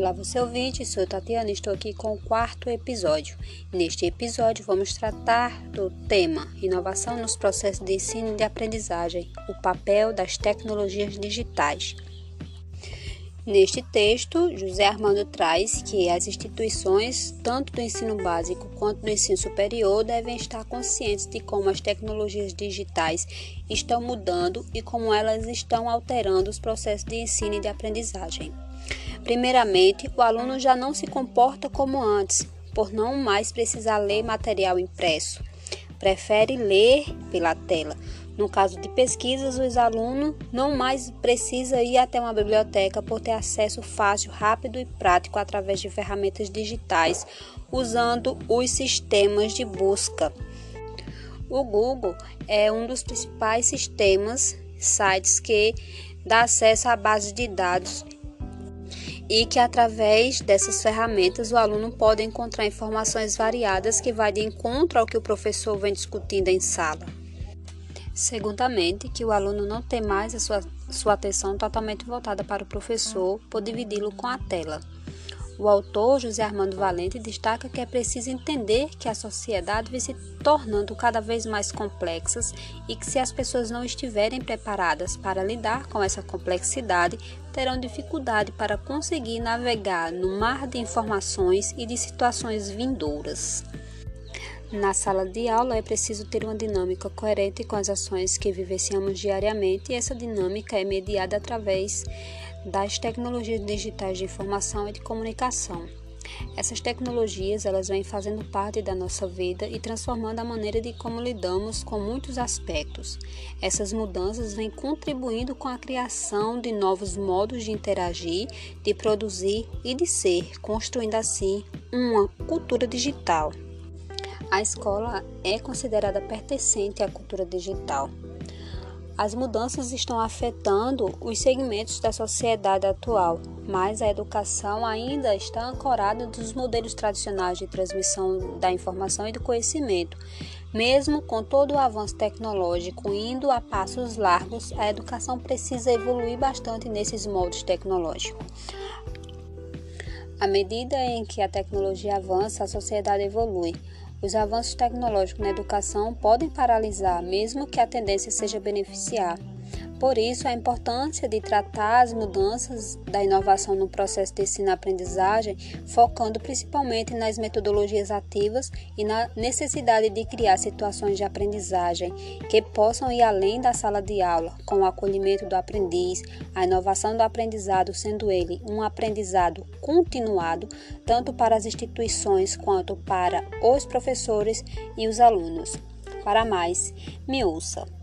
Olá, você ouvinte, sou Tatiana e estou aqui com o quarto episódio. Neste episódio vamos tratar do tema Inovação nos processos de ensino e de aprendizagem, o papel das tecnologias digitais. Neste texto, José Armando traz que as instituições, tanto do ensino básico quanto do ensino superior, devem estar conscientes de como as tecnologias digitais estão mudando e como elas estão alterando os processos de ensino e de aprendizagem. Primeiramente, o aluno já não se comporta como antes, por não mais precisar ler material impresso. Prefere ler pela tela. No caso de pesquisas, os alunos não mais precisa ir até uma biblioteca por ter acesso fácil, rápido e prático através de ferramentas digitais, usando os sistemas de busca. O Google é um dos principais sistemas, sites que dá acesso à base de dados e que através dessas ferramentas o aluno pode encontrar informações variadas que vai de encontro ao que o professor vem discutindo em sala. Segundamente, que o aluno não tem mais a sua, sua atenção totalmente voltada para o professor por dividi-lo com a tela. O autor José Armando Valente destaca que é preciso entender que a sociedade vem se tornando cada vez mais complexas e que se as pessoas não estiverem preparadas para lidar com essa complexidade, terão dificuldade para conseguir navegar no mar de informações e de situações vindouras. Na sala de aula é preciso ter uma dinâmica coerente com as ações que vivenciamos diariamente e essa dinâmica é mediada através das tecnologias digitais de informação e de comunicação. Essas tecnologias elas vêm fazendo parte da nossa vida e transformando a maneira de como lidamos com muitos aspectos. Essas mudanças vêm contribuindo com a criação de novos modos de interagir, de produzir e de ser, construindo assim uma cultura digital. A escola é considerada pertencente à cultura digital. As mudanças estão afetando os segmentos da sociedade atual, mas a educação ainda está ancorada nos modelos tradicionais de transmissão da informação e do conhecimento. Mesmo com todo o avanço tecnológico indo a passos largos, a educação precisa evoluir bastante nesses moldes tecnológicos. À medida em que a tecnologia avança, a sociedade evolui. Os avanços tecnológicos na educação podem paralisar, mesmo que a tendência seja beneficiar. Por isso, a importância de tratar as mudanças da inovação no processo de ensino-aprendizagem, focando principalmente nas metodologias ativas e na necessidade de criar situações de aprendizagem que possam ir além da sala de aula, com o acolhimento do aprendiz, a inovação do aprendizado sendo ele um aprendizado continuado, tanto para as instituições quanto para os professores e os alunos. Para mais, me ouça.